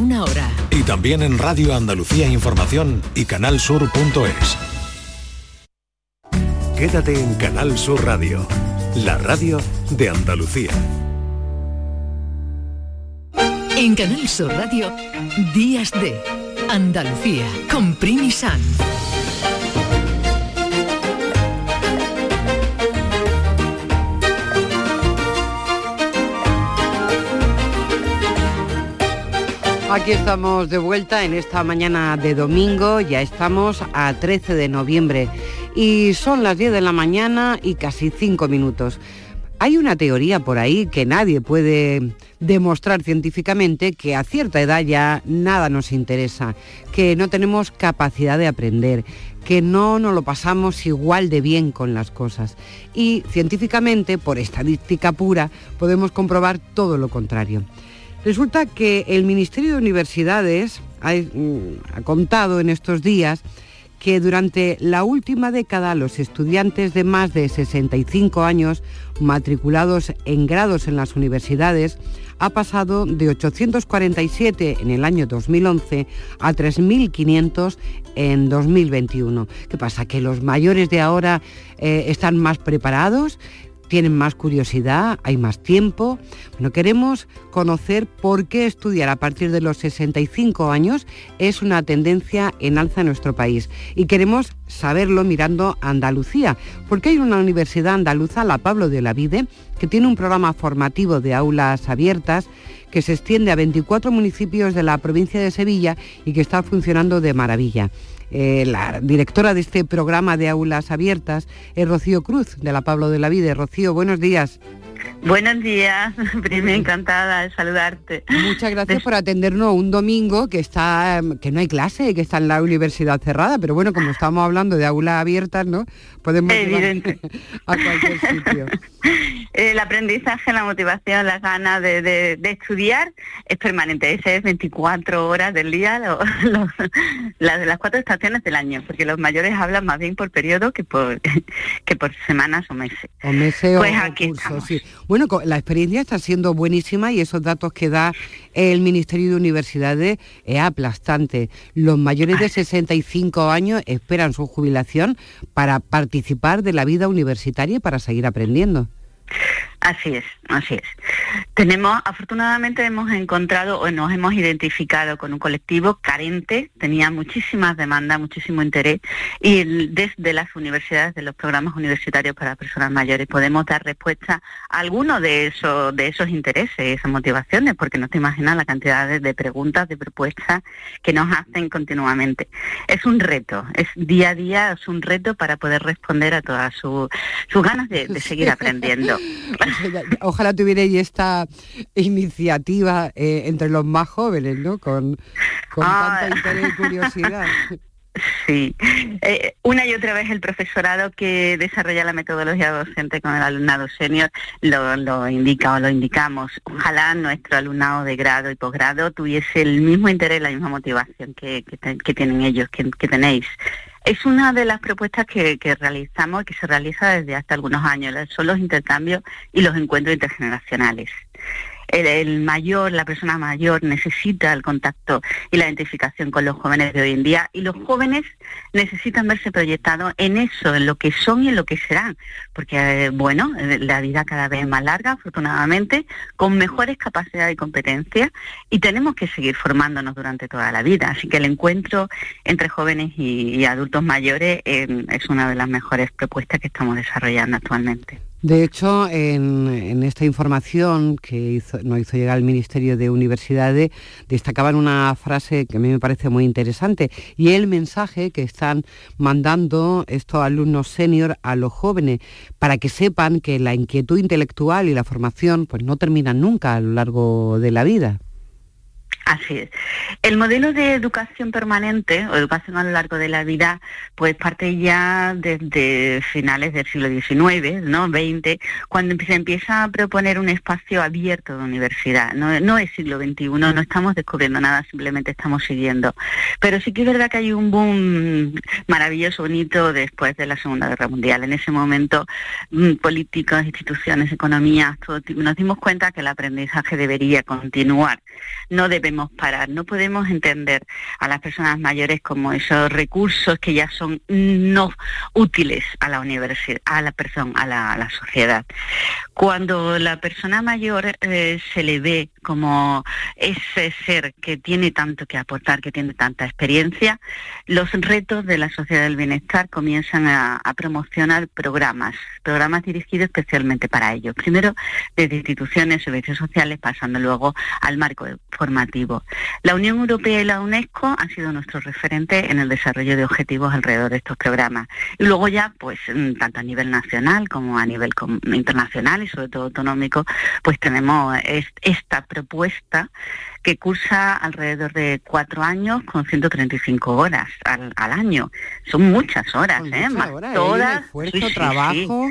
una hora. Y también en Radio Andalucía Información y canalsur.es. Quédate en Canal Sur Radio, la radio de Andalucía. En Canal Sur Radio, Días de Andalucía, con Primi San. Aquí estamos de vuelta en esta mañana de domingo, ya estamos a 13 de noviembre y son las 10 de la mañana y casi 5 minutos. Hay una teoría por ahí que nadie puede demostrar científicamente que a cierta edad ya nada nos interesa, que no tenemos capacidad de aprender, que no nos lo pasamos igual de bien con las cosas. Y científicamente, por estadística pura, podemos comprobar todo lo contrario. Resulta que el Ministerio de Universidades ha, mm, contado en estos días que durante la última década los estudiantes de más de 65 años matriculados en grados en las universidades ha pasado de 847 en el año 2011 a 3.500 en 2021. ¿Qué pasa? ¿Que los mayores de ahora eh, están más preparados? Tienen más curiosidad, hay más tiempo. Bueno, queremos conocer por qué estudiar a partir de los 65 años es una tendencia en alza en nuestro país. Y queremos saberlo mirando a Andalucía, porque hay una universidad andaluza, la Pablo de la Vide, que tiene un programa formativo de aulas abiertas que se extiende a 24 municipios de la provincia de Sevilla y que está funcionando de maravilla. Eh, la directora de este programa de aulas abiertas es Rocío Cruz, de la Pablo de la Vida. Rocío, buenos días. Buenos días, primero encantada de saludarte. Muchas gracias por atendernos un domingo que está que no hay clase, que está en la universidad cerrada, pero bueno, como estamos hablando de aulas abiertas, ¿no? Podemos ir a cualquier sitio. El aprendizaje, la motivación, las ganas de, estudiar es permanente. Ese es 24 horas del día, las, las cuatro estaciones del año, porque los mayores hablan más bien por periodo que por que por semanas o meses. O meses pues aquí sí. Bueno, la experiencia está siendo buenísima y esos datos que da el Ministerio de Universidades es aplastante. Los mayores de 65 años esperan su jubilación para participar de la vida universitaria para seguir aprendiendo. Así es, así es. Tenemos, afortunadamente hemos encontrado o nos hemos identificado con un colectivo carente, tenía muchísimas demandas, muchísimo interés y desde las universidades, de los programas universitarios para personas mayores, podemos dar respuesta a algunos de esos, de esos intereses, esas motivaciones, porque no te imaginas la cantidad de, preguntas, de propuestas que nos hacen continuamente. Es un reto, es día a día, es un reto para poder responder a todas sus ganas de seguir aprendiendo. Ojalá tuvierais esta iniciativa eh, entre los más jóvenes, ¿no? Con, tanta interés y curiosidad. Sí, eh, una y otra vez el profesorado que desarrolla la metodología docente con el alumnado senior lo, indica o lo indicamos. Ojalá nuestro alumnado de grado y posgrado tuviese el mismo interés, la misma motivación que, tienen ellos, que, tenéis. Es una de las propuestas que, realizamos, que se realiza desde hace algunos años, son los intercambios y los encuentros intergeneracionales el, mayor, la persona mayor necesita el contacto y la identificación con los jóvenes de hoy en día y los jóvenes necesitan verse proyectados en eso, en lo que son y en lo que serán, porque eh, bueno, eh, la vida cada vez es más larga, afortunadamente, con mejores capacidades y competencias y tenemos que seguir formándonos durante toda la vida, así que el encuentro entre jóvenes y, adultos mayores eh, es una de las mejores propuestas que estamos desarrollando actualmente. De hecho, en, esta información que nos hizo llegar el Ministerio de Universidades, destacaban una frase que a mí me parece muy interesante y el mensaje que están mandando estos alumnos senior a los jóvenes para que sepan que la inquietud intelectual y la formación pues no terminan nunca a lo largo de la vida. Así es. El modelo de educación permanente o educación a lo largo de la vida, pues parte ya desde finales del siglo XIX, ¿no? 20, cuando se empieza a proponer un espacio abierto de universidad. No, es siglo XXI, no estamos descubriendo nada, simplemente estamos siguiendo. Pero sí que es verdad que hay un boom maravilloso, bonito después de la Segunda Guerra Mundial. En ese momento, mm, políticos, instituciones, economías, todo, nos dimos cuenta que el aprendizaje debería continuar no debemos parar, no podemos entender a las personas mayores como esos recursos que ya son no útiles a la universidad, a la persona, a la, sociedad. Cuando la persona mayor eh, se le ve como ese ser que tiene tanto que aportar, que tiene tanta experiencia, los retos de la sociedad del bienestar comienzan a, promocionar programas, programas dirigidos especialmente para ellos. Primero desde instituciones, servicios sociales, pasando luego al marco formativo. La Unión Europea y la UNESCO han sido nuestros referentes en el desarrollo de objetivos alrededor de estos programas. Y luego ya, pues, mm, tanto a nivel nacional como a nivel internacional y sobre todo autonómico, pues tenemos esta propuesta que cursa alrededor de cuatro años con 135 horas al, año. Son muchas horas, ¿eh? Más ¿eh? todas. Esfuerzo, trabajo.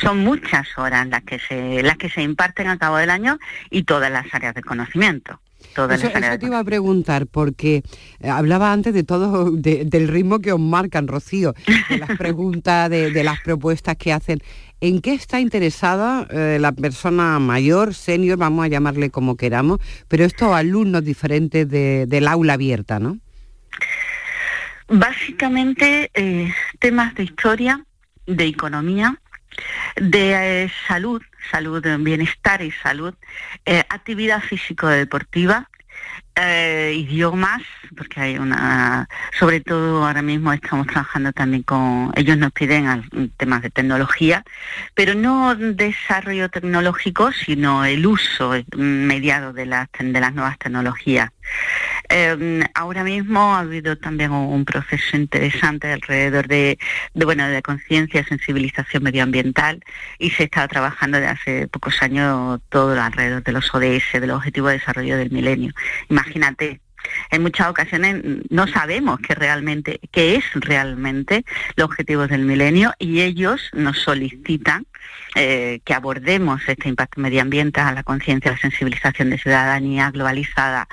Son muchas horas las que se las que se imparten a cabo del año y todas las áreas de conocimiento. Todas eso, te iba a preguntar, porque eh, hablaba antes de todo, del ritmo que os marcan, Rocío, de las preguntas, de las propuestas que hacen. ¿En qué está interesada eh, la persona mayor, senior, vamos a llamarle como queramos, pero estos alumnos diferentes del aula abierta, ¿no? Básicamente eh, temas de historia, de economía, de eh, salud, salud, bienestar y salud, actividad físico-deportiva, eh, idiomas, porque hay una, sobre todo ahora mismo estamos trabajando también con, ellos nos piden temas de tecnología, pero no desarrollo tecnológico, sino el uso mediado de las, de las nuevas tecnologías. Em, ahora mismo ha habido también un, proceso interesante alrededor de, bueno de conciencia, sensibilización medioambiental y se está trabajando desde hace pocos años todo alrededor de los ODS, de los Objetivos de Desarrollo del Milenio. Imagínate, en muchas ocasiones no sabemos qué realmente, qué es realmente los objetivos del milenio y ellos nos solicitan eh, que abordemos este impacto medioambiental, la conciencia, la sensibilización de ciudadanía globalizada.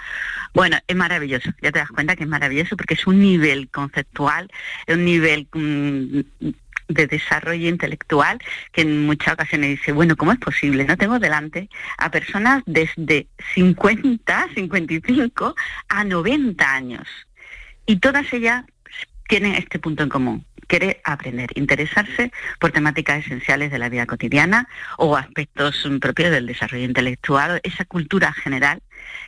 Bueno, es maravilloso, ya te das cuenta que es maravilloso porque es un nivel conceptual, un nivel mm, de desarrollo intelectual que en muchas ocasiones dice, bueno, ¿cómo es posible? No tengo delante a personas desde 50, 55 a 90 años y todas ellas tienen este punto en común. Quiere aprender, interesarse por temáticas esenciales de la vida cotidiana o aspectos propios del desarrollo intelectual, esa cultura general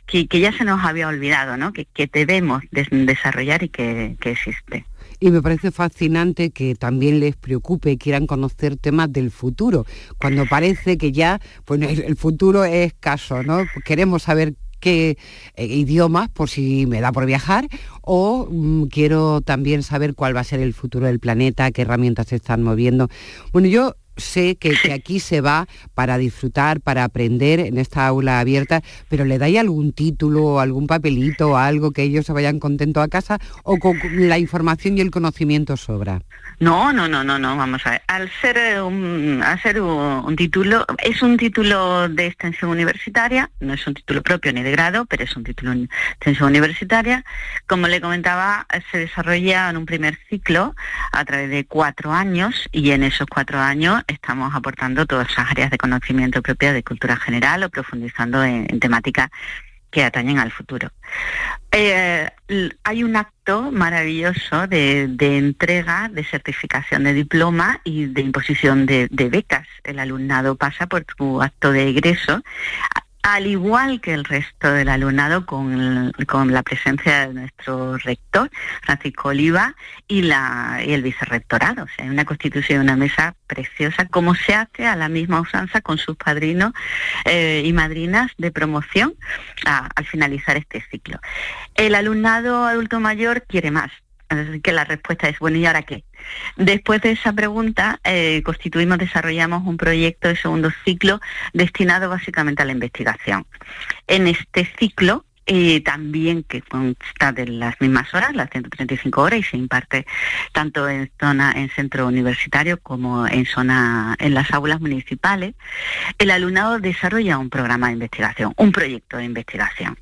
que, ya se nos había olvidado, ¿no? que, debemos desarrollar y que existe. Y me parece fascinante que también les preocupe quieran conocer temas del futuro, cuando parece que ya el, futuro es escaso, ¿no? Queremos saber qué eh, idiomas por si me da por viajar o mm, quiero también saber cuál va a ser el futuro del planeta, qué herramientas se están moviendo. Bueno, yo sé que, aquí se va para disfrutar, para aprender en esta aula abierta, pero ¿le dais algún título, algún papelito, algo que ellos se vayan contentos a casa o con la información y el conocimiento sobra? No, no, no, no, no, vamos a ver. Al ser un, ser un, título, es un título de extensión universitaria, no es un título propio ni de grado, pero es un título de extensión universitaria. Como le comentaba, se desarrolla en un primer ciclo a través de cuatro años y en esos cuatro años estamos aportando todas esas áreas de conocimiento propias de cultura general o profundizando en, temáticas que atañen al futuro. Eh, hay un acto maravilloso de, entrega, de certificación de diploma y de imposición de, de, becas. El alumnado pasa por su acto de egreso al igual que el resto del alumnado, con, la presencia de nuestro rector, Francisco Oliva, y, la, y el vicerrectorado. O sea, una constitución una mesa preciosa, como se hace a la misma usanza con sus padrinos eh, y madrinas de promoción al finalizar este ciclo. El alumnado adulto mayor quiere más, que la respuesta es, bueno, ¿y ahora qué? Después de esa pregunta, eh, constituimos, desarrollamos un proyecto de segundo ciclo destinado básicamente a la investigación. En este ciclo, eh, también que consta de las mismas horas, las 135 horas, y se imparte tanto en zona, en centro universitario como en zona, en las aulas municipales, el alumnado desarrolla un programa de investigación, un proyecto de investigación.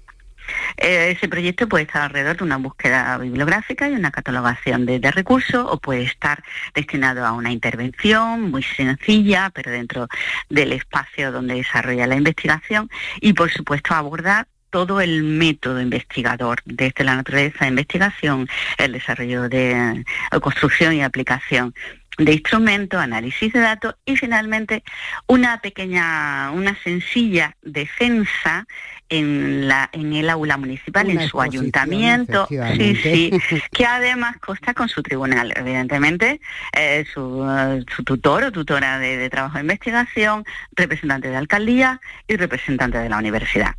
Eh, ese proyecto puede estar alrededor de una búsqueda bibliográfica y una catalogación de, recursos o puede estar destinado a una intervención muy sencilla, pero dentro del espacio donde desarrolla la investigación y por supuesto abordar todo el método investigador, desde la naturaleza de investigación, el desarrollo de construcción y aplicación de instrumentos, análisis de datos y finalmente una pequeña, una sencilla defensa en, la, en el aula municipal, en su ayuntamiento, sí, sí, que además consta con su tribunal, evidentemente, eh, su, su, tutor o tutora de, de trabajo de investigación, representante de alcaldía y representante de la universidad.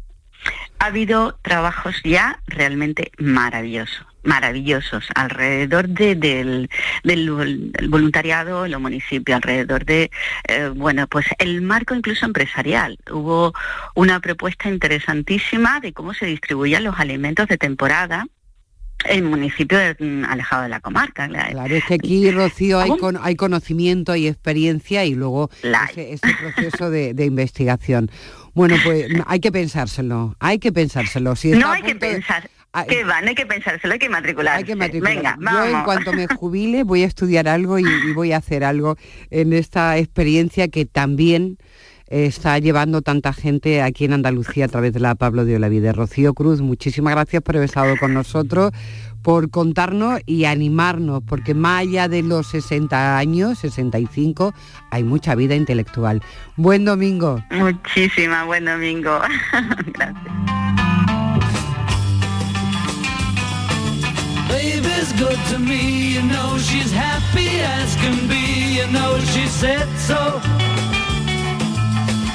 Ha habido trabajos ya realmente maravillosos maravillosos alrededor de, del, del, voluntariado en los municipios, alrededor de, eh, bueno, pues el marco incluso empresarial. Hubo una propuesta interesantísima de cómo se distribuían los alimentos de temporada en municipios mm, alejados de la comarca. Claro, es que aquí, Rocío, hay, con, hay conocimiento, hay experiencia y luego ese, ese, proceso de, de investigación. Bueno, pues hay que pensárselo, hay que pensárselo. Si no hay que pensar. Ah, ¿Qué va? No hay que pensárselo, hay que matricularse. Hay que Venga, vamos. Yo en cuanto me jubile voy a estudiar algo y, voy a hacer algo en esta experiencia que también está llevando tanta gente aquí en Andalucía a través de la Pablo de Olavide. Rocío Cruz, muchísimas gracias por haber estado con nosotros, por contarnos y animarnos, porque más allá de los 60 años, 65, hay mucha vida intelectual. Buen domingo. Muchísima, buen domingo. gracias.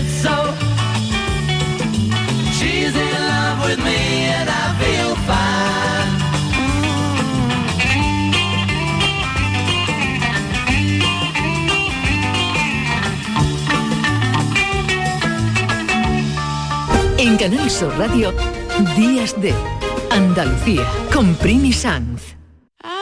said so. She's in love with me and I feel fine. En Canal Sur Radio, Días de Andalucía, con Primi Sanz.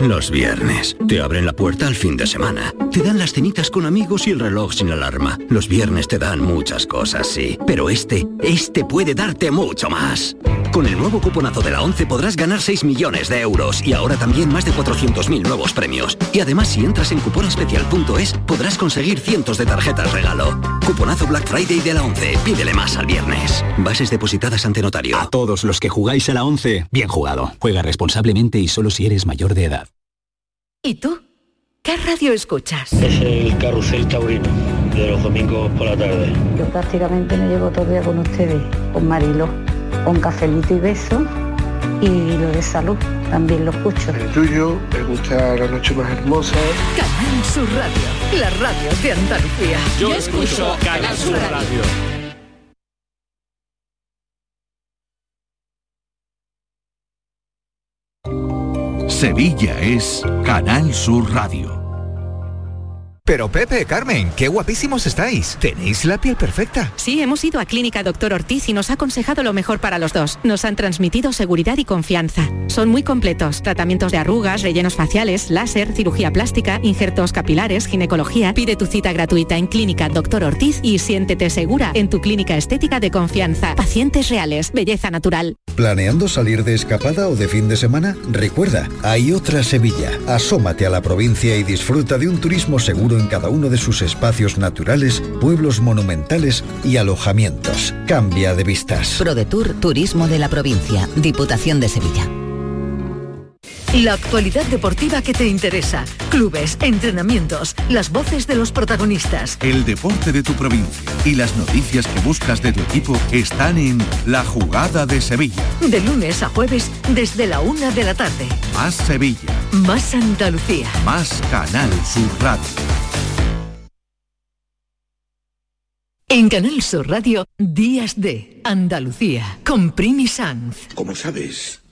Los viernes. Te abren la puerta al fin de semana. Te dan las cenitas con amigos y el reloj sin alarma. Los viernes te dan muchas cosas, sí. Pero este, este puede darte mucho más. Con el nuevo cuponazo de la 11 podrás ganar 6 millones de euros y ahora también más de 400.000 nuevos premios. Y además si entras en cuponespecial.es podrás conseguir cientos de tarjetas regalo. Cuponazo Black Friday de la 11. Pídele más al viernes. Bases depositadas ante notario. A todos los que jugáis a la 11, bien jugado. Juega responsablemente y solo si eres mayor de edad. ¿Y tú? ¿Qué radio escuchas? Es el Carrusel Taurino, de los domingos por la tarde. Yo prácticamente me llevo todo el día con ustedes, con Marilo, con cafelito y beso, y lo de salud, también lo escucho. El tuyo, me gusta La Noche Más Hermosa. Canal Sur Radio, la radio de Andalucía. Yo, escucho Canal Sur radio. Sevilla es Canal Sur Radio. Pero Pepe, Carmen, qué guapísimos estáis. Tenéis la piel perfecta. Sí, hemos ido a Clínica Doctor Ortiz y nos ha aconsejado lo mejor para los dos. Nos han transmitido seguridad y confianza. Son muy completos. Tratamientos de arrugas, rellenos faciales, láser, cirugía plástica, injertos capilares, ginecología. Pide tu cita gratuita en Clínica Doctor Ortiz y siéntete segura en tu clínica estética de confianza. Pacientes reales, belleza natural. ¿Planeando salir de escapada o de fin de semana? Recuerda, hay otra Sevilla. Asómate a la provincia y disfruta de un turismo seguro en cada uno de sus espacios naturales, pueblos monumentales y alojamientos. Cambia de vistas. ProDetour Turismo de la Provincia, Diputación de Sevilla. La actualidad deportiva que te interesa. Clubes, entrenamientos, las voces de los protagonistas. El deporte de tu provincia y las noticias que buscas de tu equipo están en La Jugada de Sevilla. De lunes a jueves desde la una de la tarde. Más Sevilla. Más Andalucía. Más Canal Sur Radio. En Canal Sur Radio, Días de Andalucía, con Primi Sanz. Como sabes,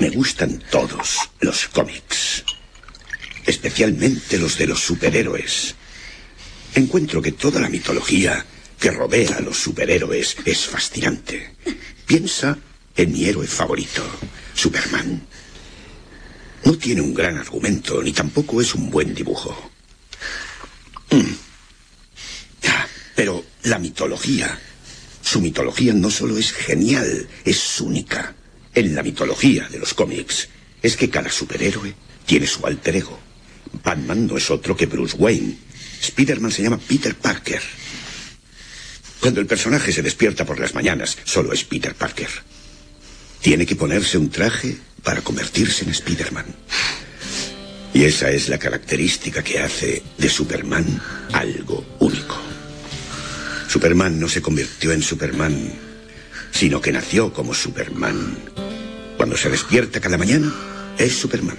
me gustan todos los cómics, especialmente los de los superhéroes. Encuentro que toda la mitología que rodea a los superhéroes es fascinante. Piensa en mi héroe favorito, Superman. No tiene un gran argumento, ni tampoco es un buen dibujo. Mm. Ah, Pero la mitología, su mitología no solo es genial, es única. En la mitología de los cómics es que cada superhéroe tiene su alter ego. Batman no es otro que Bruce Wayne. Spiderman se llama Peter Parker. Cuando el personaje se despierta por las mañanas, solo es Peter Parker. Tiene que ponerse un traje para convertirse en Spiderman. Y esa es la característica que hace de Superman algo único. Superman no se convirtió en Superman, sino que nació como Superman. Cuando se despierta cada mañana, es Superman.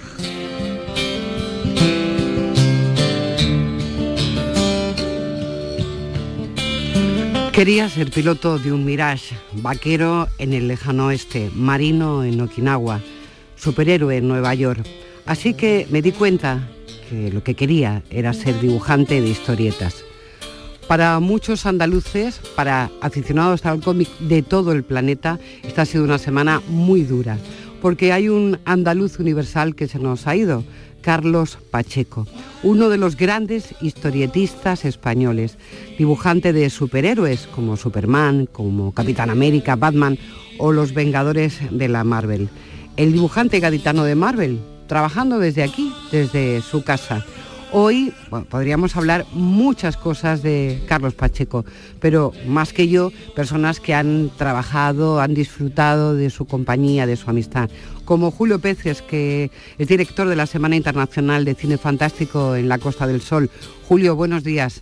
Quería ser piloto de un Mirage, vaquero en el lejano oeste, marino en Okinawa, superhéroe en Nueva York. Así que me di cuenta que lo que quería era ser dibujante de historietas. Para muchos andaluces, para aficionados al cómic de todo el planeta, esta ha sido una semana muy dura, porque hay un andaluz universal que se nos ha ido, Carlos Pacheco, uno de los grandes historietistas españoles, dibujante de superhéroes como Superman, como Capitán América, Batman o los Vengadores de la Marvel. El dibujante gaditano de Marvel, trabajando desde aquí, desde su casa. Hoy podríamos hablar muchas cosas de Carlos Pacheco, pero más que yo, personas que han trabajado, han disfrutado de su compañía, de su amistad, como Julio Peces, que es director de la Semana Internacional de Cine Fantástico en la Costa del Sol. Julio, buenos días.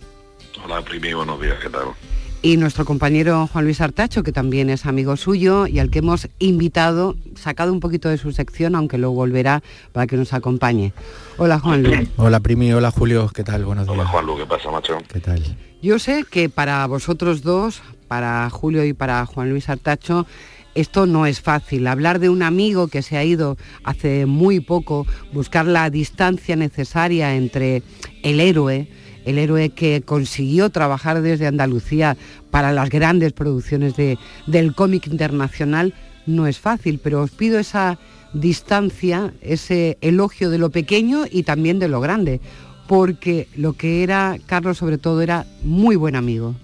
Hola, Primi, buenos días, ¿qué tal? Y nuestro compañero Juan Luis Artacho, que también es amigo suyo y al que hemos invitado, sacado un poquito de su sección, aunque luego volverá para que nos acompañe. Hola Juan Luis. Hola Primi, hola Julio, ¿qué tal? Buenos días. Hola Juan Luis, ¿qué pasa, macho? ¿Qué tal? Yo sé que para vosotros dos, para Julio y para Juan Luis Artacho, esto no es fácil. Hablar de un amigo que se ha ido hace muy poco, buscar la distancia necesaria entre el héroe, el héroe que consiguió trabajar desde Andalucía para las grandes producciones de, del cómic internacional, no es fácil, pero os pido esa distancia, ese elogio de lo pequeño y también de lo grande, porque lo que era Carlos sobre todo era muy buen amigo.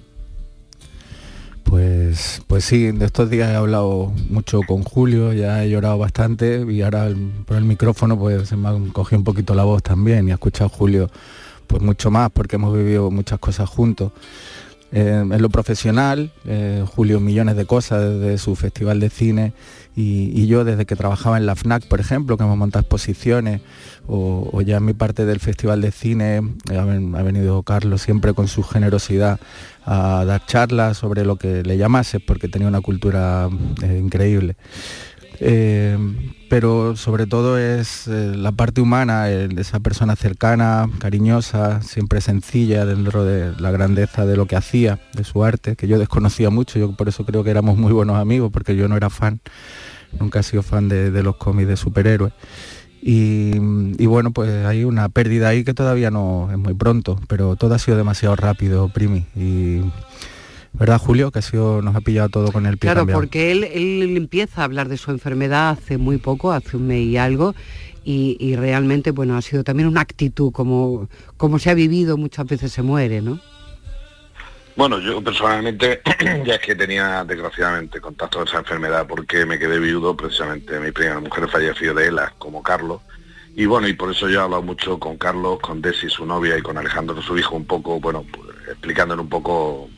Pues, pues sí, de estos días he hablado mucho con Julio, ya he llorado bastante y ahora por el micrófono pues se me ha cogido un poquito la voz también y he escuchado a Julio pues mucho más porque hemos vivido muchas cosas juntos. Eh, en lo profesional, eh, Julio millones de cosas desde su festival de cine y, yo desde que trabajaba en la FNAC, por ejemplo, que hemos montado exposiciones o, ya en mi parte del festival de cine eh, ha, venido Carlos siempre con su generosidad a dar charlas sobre lo que le llamase porque tenía una cultura increíble. Eh, pero sobre todo es eh, la parte humana, esa persona cercana, cariñosa, siempre sencilla dentro de la grandeza de lo que hacía, de su arte, que yo desconocía mucho, yo por eso creo que éramos muy buenos amigos, porque yo no era fan, nunca he sido fan de, de los cómics de superhéroes. Y, bueno, pues hay una pérdida ahí que todavía no es muy pronto, pero todo ha sido demasiado rápido, Primi. Y ¿Verdad, Julio? Que ha sido, nos ha pillado todo con el pie Claro, porque él, él empieza a hablar de su enfermedad hace muy poco, hace un mes y algo, y, realmente, bueno, ha sido también una actitud, como, como se ha vivido, muchas veces se muere, ¿no? Bueno, yo personalmente ya es que tenía desgraciadamente contacto con esa enfermedad porque me quedé viudo, precisamente mi primera mujer falleció de ELA, como Carlos. Y bueno, y por eso yo he hablado mucho con Carlos, con Desi, su novia, y con Alejandro, su hijo, un poco, bueno, pues, explicándole un poco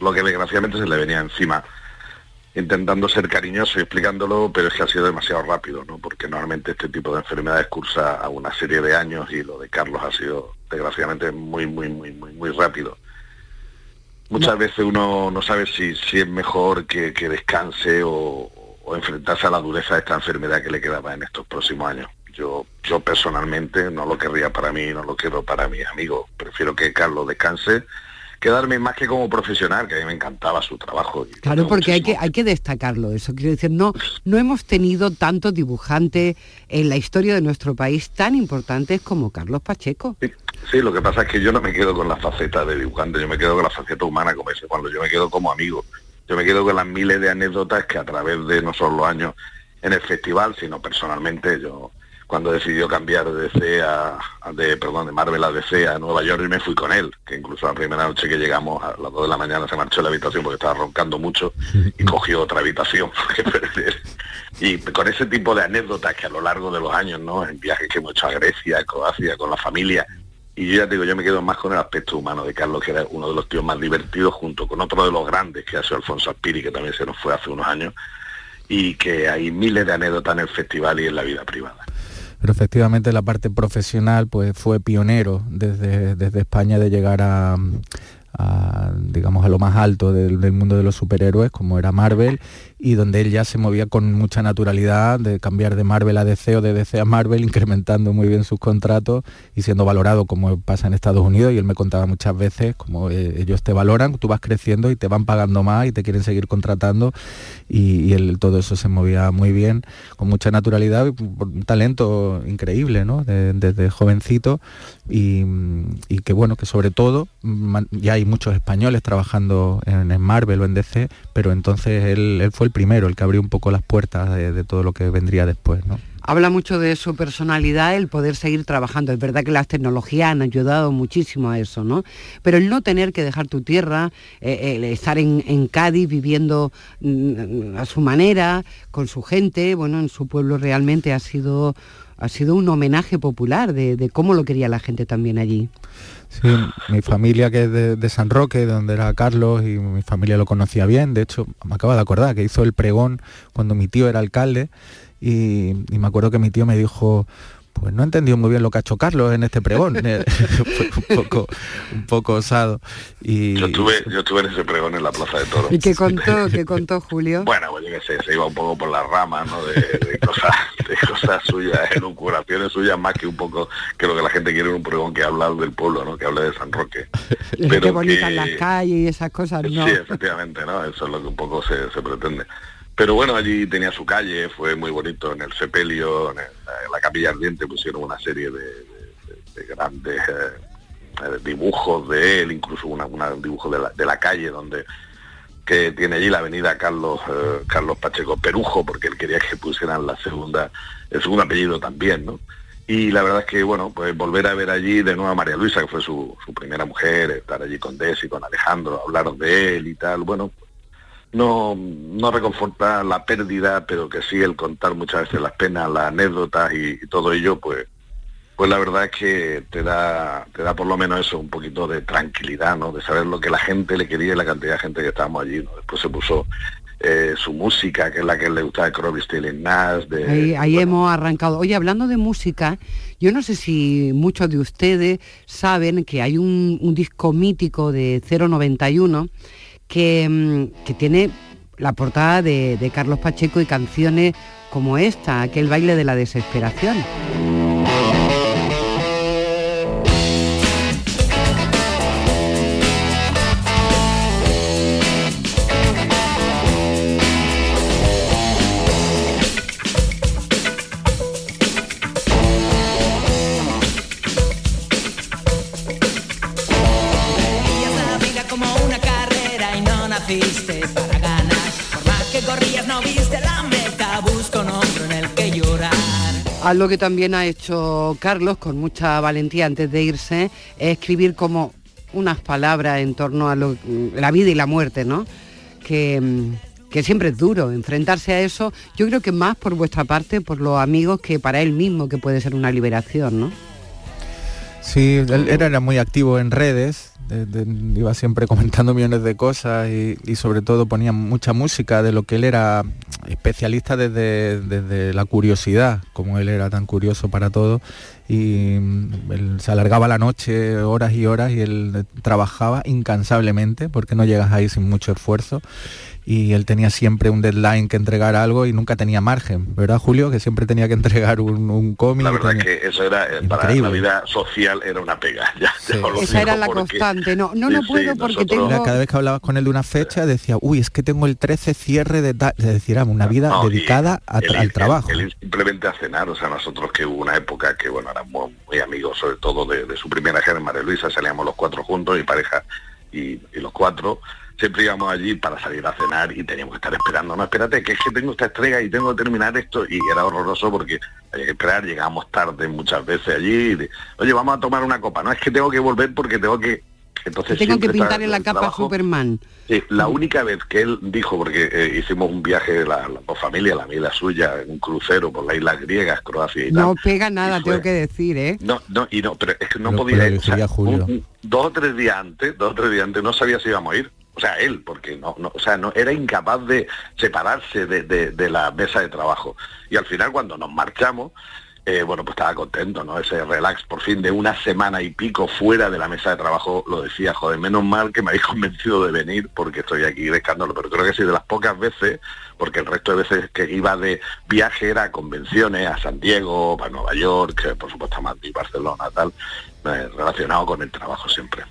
lo que desgraciadamente se le venía encima, intentando ser cariñoso y explicándolo, pero es que ha sido demasiado rápido, ¿no? Porque normalmente este tipo de enfermedades cursa a una serie de años y lo de Carlos ha sido desgraciadamente muy, muy, muy, muy, muy rápido. Muchas veces uno no sabe si, si es mejor que, descanse o, o, enfrentarse a la dureza de esta enfermedad que le quedaba en estos próximos años. Yo, yo personalmente no lo querría para mí, no lo quiero para mis amigos. Prefiero que Carlos descanse quedarme más que como profesional, que a mí me encantaba su trabajo. claro, porque hay que, hay que destacarlo, eso quiero decir, no, no hemos tenido tantos dibujantes en la historia de nuestro país tan importantes como Carlos Pacheco. Sí, lo que pasa es que yo no me quedo con la faceta de dibujante, yo me quedo con la faceta humana, como ese, cuando yo me quedo como amigo. Yo me quedo con las miles de anécdotas que a través de no solo los años en el festival, sino personalmente yo cuando decidió cambiar de DC a, de, perdón, de Marvel a DC a Nueva York y me fui con él, que incluso la primera noche que llegamos a las 2 de la mañana se marchó de la habitación porque estaba roncando mucho y cogió otra habitación Y con ese tipo de anécdotas que a lo largo de los años, ¿no? En viajes que hemos hecho a Grecia, a Croacia, con la familia, y yo ya digo, yo me quedo más con el aspecto humano de Carlos, que era uno de los tíos más divertidos, junto con otro de los grandes, que ha sido Alfonso Aspiri, que también se nos fue hace unos años, y que hay miles de anécdotas en el festival y en la vida privada pero efectivamente la parte profesional pues fue pionero desde, desde España de llegar a, digamos a lo más alto del, del, mundo de los superhéroes como era Marvel y donde él ya se movía con mucha naturalidad de cambiar de Marvel a DC o de DC a Marvel, incrementando muy bien sus contratos y siendo valorado como pasa en Estados Unidos. Y él me contaba muchas veces como eh, ellos te valoran, tú vas creciendo y te van pagando más y te quieren seguir contratando. Y, él, todo eso se movía muy bien, con mucha naturalidad, un talento increíble, ¿no? desde jovencito. Y, que bueno, que sobre todo ya hay muchos españoles trabajando en, Marvel o en DC, pero entonces él, él fue primero, el que abrió un poco las puertas de, todo lo que vendría después. ¿no? Habla mucho de su personalidad, el poder seguir trabajando. Es verdad que las tecnologías han ayudado muchísimo a eso, ¿no? Pero el no tener que dejar tu tierra, eh, estar en, Cádiz viviendo mm, a su manera, con su gente, bueno, en su pueblo realmente ha sido, ha sido un homenaje popular de cómo lo quería la gente también allí. Sí, mi familia que es de, San Roque, donde era Carlos, y mi familia lo conocía bien. De hecho, me acabo de acordar que hizo el pregón cuando mi tío era alcalde y, y me acuerdo que mi tío me dijo, pues no he entendido muy bien lo que ha hecho Carlos en este pregón. un poco, un poco osado. Y, yo, estuve, yo estuve en ese pregón en la Plaza de Toros. ¿Y qué contó, qué contó Julio? Bueno, pues yo qué sé, se iba un poco por las ramas, ¿no? De, cosas, de cosas suyas, elucubraciones suyas, más que un poco, creo que la gente quiere un pregón que habla del pueblo, ¿no? Que hable de San Roque. Pero que bonitas las calles y esas cosas, ¿no? Sí, efectivamente, ¿no? Eso es lo que un poco se, se pretende. Pero bueno, allí tenía su calle, fue muy bonito, en el sepelio, en, la capilla ardiente pusieron una serie de, grandes eh, dibujos de él, incluso una, un dibujo de la, calle donde que tiene allí la avenida Carlos eh, Carlos Pacheco Perujo, porque él quería que pusieran la segunda, el segundo apellido también, ¿no? Y la verdad es que, bueno, pues volver a ver allí de nuevo a María Luisa, que fue su, su primera mujer, estar allí con Desi, con Alejandro, hablaron de él y tal, bueno, no, no reconforta la pérdida, pero que sí el contar muchas veces las penas, las anécdotas y, todo ello, pues, pues la verdad es que te da, te da por lo menos eso, un poquito de tranquilidad, ¿no? De saber lo que la gente le quería y la cantidad de gente que estábamos allí, ¿no? Después se puso eh, su música, que es la que le gusta de Crosby, Stills Nash. De, ahí, hemos arrancado. Oye, hablando de música, yo no sé si muchos de ustedes saben que hay un, un disco mítico de 091 Mm, que, tiene la portada de, de Carlos Pacheco y canciones como esta, aquel baile de la desesperación. Naciste para ganar. Por más que corrías no viste la meta, busco un hombro en el que llorar. Algo que también ha hecho Carlos con mucha valentía antes de irse es escribir como unas palabras en torno a lo- la vida y la muerte, ¿no? Que, mm, que siempre es duro enfrentarse a eso. Yo creo que más por vuestra parte, por los amigos, que para él mismo, que puede ser una liberación, ¿no? Sí, él era muy activo en redes, iba siempre comentando millones de cosas y, y sobre todo ponía mucha música de lo que él era especialista desde, desde la curiosidad, como él era tan curioso para todo. Y mm, él se alargaba la noche horas y horas y él trabajaba incansablemente porque no llegas ahí sin mucho esfuerzo y él tenía siempre un deadline que entregar algo y nunca tenía margen, ¿verdad Julio? Que siempre tenía que entregar un, un cómic. La verdad tenía- que eso era, eh, para la Increíble. vida social era una pega. Ya, ya os lo Esa era la porque- constante. No, no, Sí, no sí, puedo porque nosotros- tengo... Cada vez que hablabas con él de una fecha decía, uy, es que tengo el 13 cierre de tal. Es decir, una vida No, dedicada a- al trabajo. ir simplemente a cenar, o sea, nosotros que hubo una época que, bueno, éramos muy amigos, sobre todo de, de su primera jefe, María Luisa, salíamos los cuatro juntos, mi pareja y, y los cuatro, siempre íbamos allí para salir a cenar y teníamos que estar esperando, no, espérate, que es que tengo esta entrega y tengo que terminar esto, y era horroroso porque había que esperar, llegábamos tarde muchas veces allí, y de, oye, vamos a tomar una copa, no, es que tengo que volver porque tengo que... Entonces tengo que pintar en la capa trabajo. Superman. Sí, la única vez que él dijo, porque eh, hicimos un viaje, la, las dos familias, la mía y la suya, en un crucero por las islas griegas, Croacia y No tal. pega nada, tengo que decir, ¿eh? No, no, y no, pero es que no Pero- podía pero ir. o sea, un- un- dos o tres días antes, dos o tres días antes, no sabía si íbamos a ir. O sea, él, porque no, no, o sea, no, era incapaz de separarse de, de- la mesa de trabajo. Y al final, cuando nos marchamos, eh, bueno, pues estaba contento, ¿no? Ese relax por fin de una semana y pico fuera de la mesa de trabajo, lo decía, joder, menos mal que me habéis convencido de venir porque estoy aquí de pero creo que sí, de las pocas veces, porque el resto de veces que iba de viaje era a convenciones, a San Diego, a Nueva York, por supuesto a Madrid, Barcelona, tal, eh, relacionado con el trabajo siempre.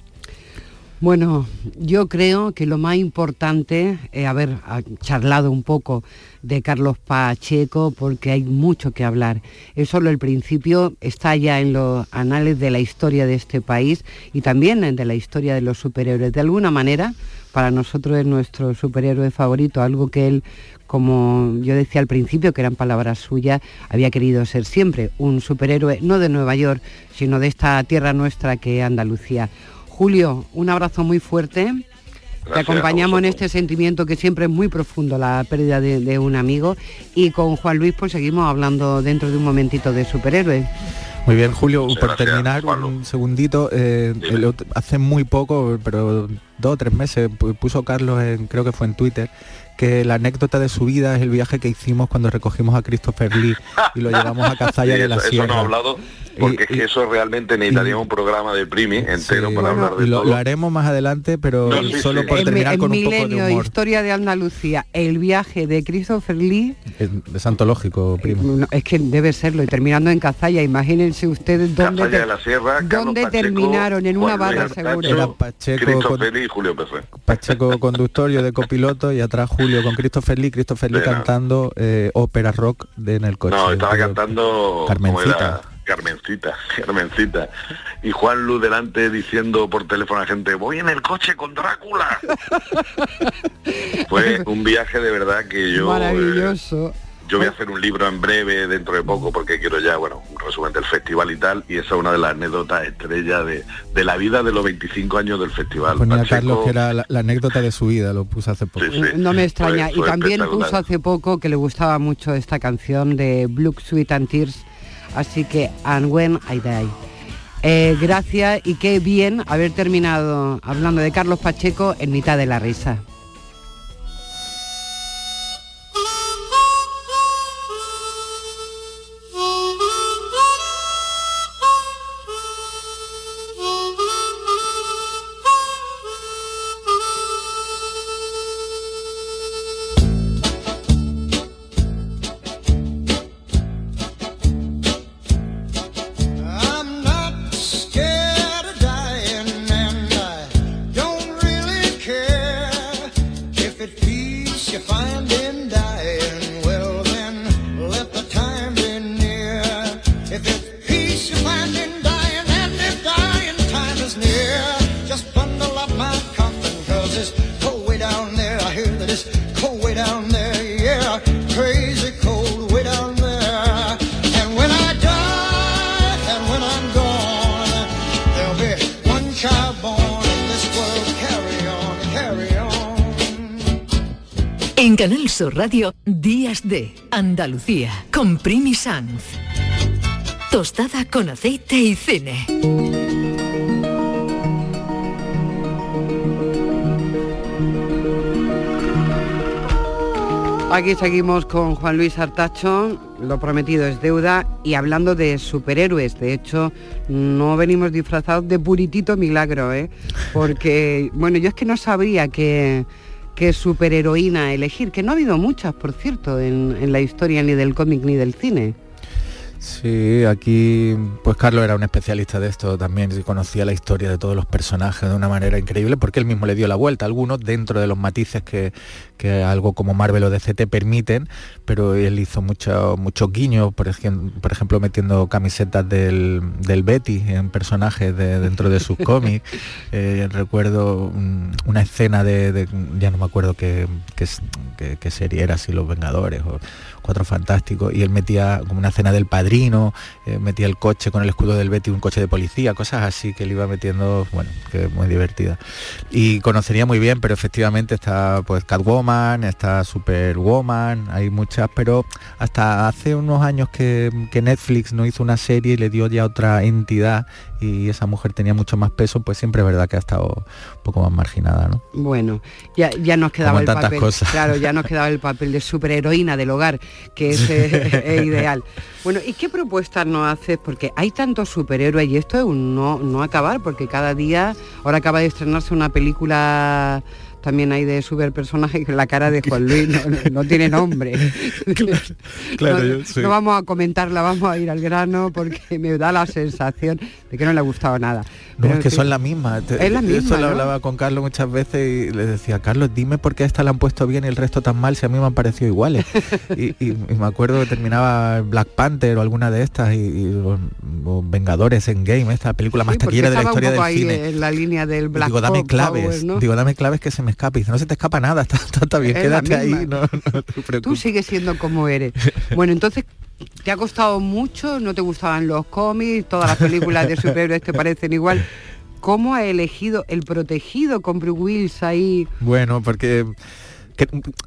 Bueno, yo creo que lo más importante es haber ah, charlado un poco de Carlos Pacheco porque hay mucho que hablar. Es solo el principio, está ya en los anales de la historia de este país y también de la historia de los superhéroes. De alguna manera, para nosotros es nuestro superhéroe favorito, algo que él, como yo decía al principio, que eran palabras suyas, había querido ser siempre un superhéroe, no de Nueva York, sino de esta tierra nuestra que es Andalucía. Julio, un abrazo muy fuerte. Te acompañamos en este sentimiento que siempre es muy profundo, la pérdida de, de un amigo. Y con Juan Luis pues seguimos hablando dentro de un momentito de superhéroes. Muy bien, Julio, por gracias, terminar, un segundito, eh, el hace muy poco, pero dos o tres meses, pu- puso Carlos, en, creo que fue en Twitter, que la anécdota de su vida es el viaje que hicimos cuando recogimos a Christopher Lee y lo llevamos a Cazalla Sí, de la eso, eso Sierra. no he hablado, porque es que eso realmente necesitaría un programa de Primi entero Sí, para hablar de y lo, todo. lo haremos más adelante, pero No, sí, solo sí. por terminar con un poco de humor. Historia de Andalucía, el viaje de Christopher Lee, Es, es antológico, primo. no, es que debe serlo, y terminando en Cazalla, imagínense ustedes dónde, Cazalla te- de la Sierra, Carlos dónde Pacheco, terminaron, en una barra seguro. Era Pacheco Christopher con- Lee y Julio Pérez. Pacheco conductor, yo de copiloto y atrás Julio con Christopher Lee, Christopher Lee cantando eh, ópera rock de, en el coche. No, estaba cantando Carmencita. Carmencita, Carmencita. Y Juan Luz delante diciendo por teléfono a la gente, voy en el coche con Drácula. Fue un viaje de verdad que yo... eh, Maravilloso. Yo voy a hacer un libro en breve, dentro de poco, porque quiero ya, bueno, un resumen del festival y tal, y esa es una de las anécdotas estrellas de, de la vida de los 25 años del festival. Ponía Pacheco- Carlos que era la, la anécdota de su vida, lo puso hace poco. No me extraña. Fue- fue y también puso hace poco que le gustaba mucho esta canción de Blue Sweet and Tears. Así que, And When I Die. Eh, gracias y qué bien haber terminado hablando de Carlos Pacheco en mitad de la risa. Canal Sur Radio, Días de Andalucía, con Primi Sanz. Tostada con aceite y cine. Aquí seguimos con Juan Luis Artacho, lo prometido es deuda, y hablando de superhéroes. De hecho, no venimos disfrazados de puritito milagro, ¿eh? Porque, bueno, yo es que no sabría qué, qué superheroína elegir, que no ha habido muchas, por cierto, en, en la historia ni del cómic ni del cine. Sí, aquí pues Carlos era un especialista de esto también y conocía la historia de todos los personajes de una manera increíble porque él mismo le dio la vuelta a algunos dentro de los matices que, que algo como Marvel o DC te permiten, pero él hizo mucho, muchos guiños, por ejemplo, por ejemplo metiendo camisetas del, del Betty en personajes de, dentro de sus cómics. Eh, recuerdo una escena de, de- ya no me acuerdo qué, qué, qué- qué serie era, si Los Vengadores o Cuatro Fantásticos, y él metía como una escena del padrino, eh, metía el coche con el escudo del Betty, un coche de policía, cosas así que él iba metiendo, bueno, que muy divertida. Y conocería muy bien, pero efectivamente está pues Catwoman, está Superwoman, hay muchas, pero hasta hace unos años que, que Netflix no hizo una serie y le dio ya otra entidad y esa mujer tenía mucho más peso, pues siempre es verdad que ha estado un poco más marginada, ¿no? Bueno, ya, ya nos quedaba Como el tantas papel. cosas. Claro, ya nos quedaba el papel de superheroína del hogar, que es, eh, es ideal. Bueno, ¿y qué propuestas nos haces? Porque hay tantos superhéroes y esto es un no, no acabar, porque cada día, ahora acaba de estrenarse una película también hay de superpersonaje que la cara de Juan Luis no, no- no tiene nombre. claro, no, yo- sí. no vamos a comentarla, vamos a ir al grano porque me da la sensación de que no le ha gustado nada. No, Pero es que son fin. la misma. Te- Es la Esto misma, lo ¿no? hablaba con Carlos muchas veces y le decía, Carlos, dime por qué a esta la han puesto bien y el resto tan mal si a mí me han parecido iguales. y, y- y me acuerdo que terminaba Black Panther o alguna de estas y, y- o- o Vengadores en Game, esta película más Sí, taquillera de la historia del ahí cine. en la línea del Black digo, dame Power, claves, ¿no? digo, dame claves que se me escape. Dice, no se te escapa nada, está, está- está bien, Es quédate ahí, no, no te Tú sigues siendo como eres. Bueno, entonces, ¿te ha costado mucho? ¿No te gustaban los cómics? ¿Todas las películas de superhéroes te parecen igual? ¿Cómo ha elegido el protegido con Bruce Willis ahí? Bueno, porque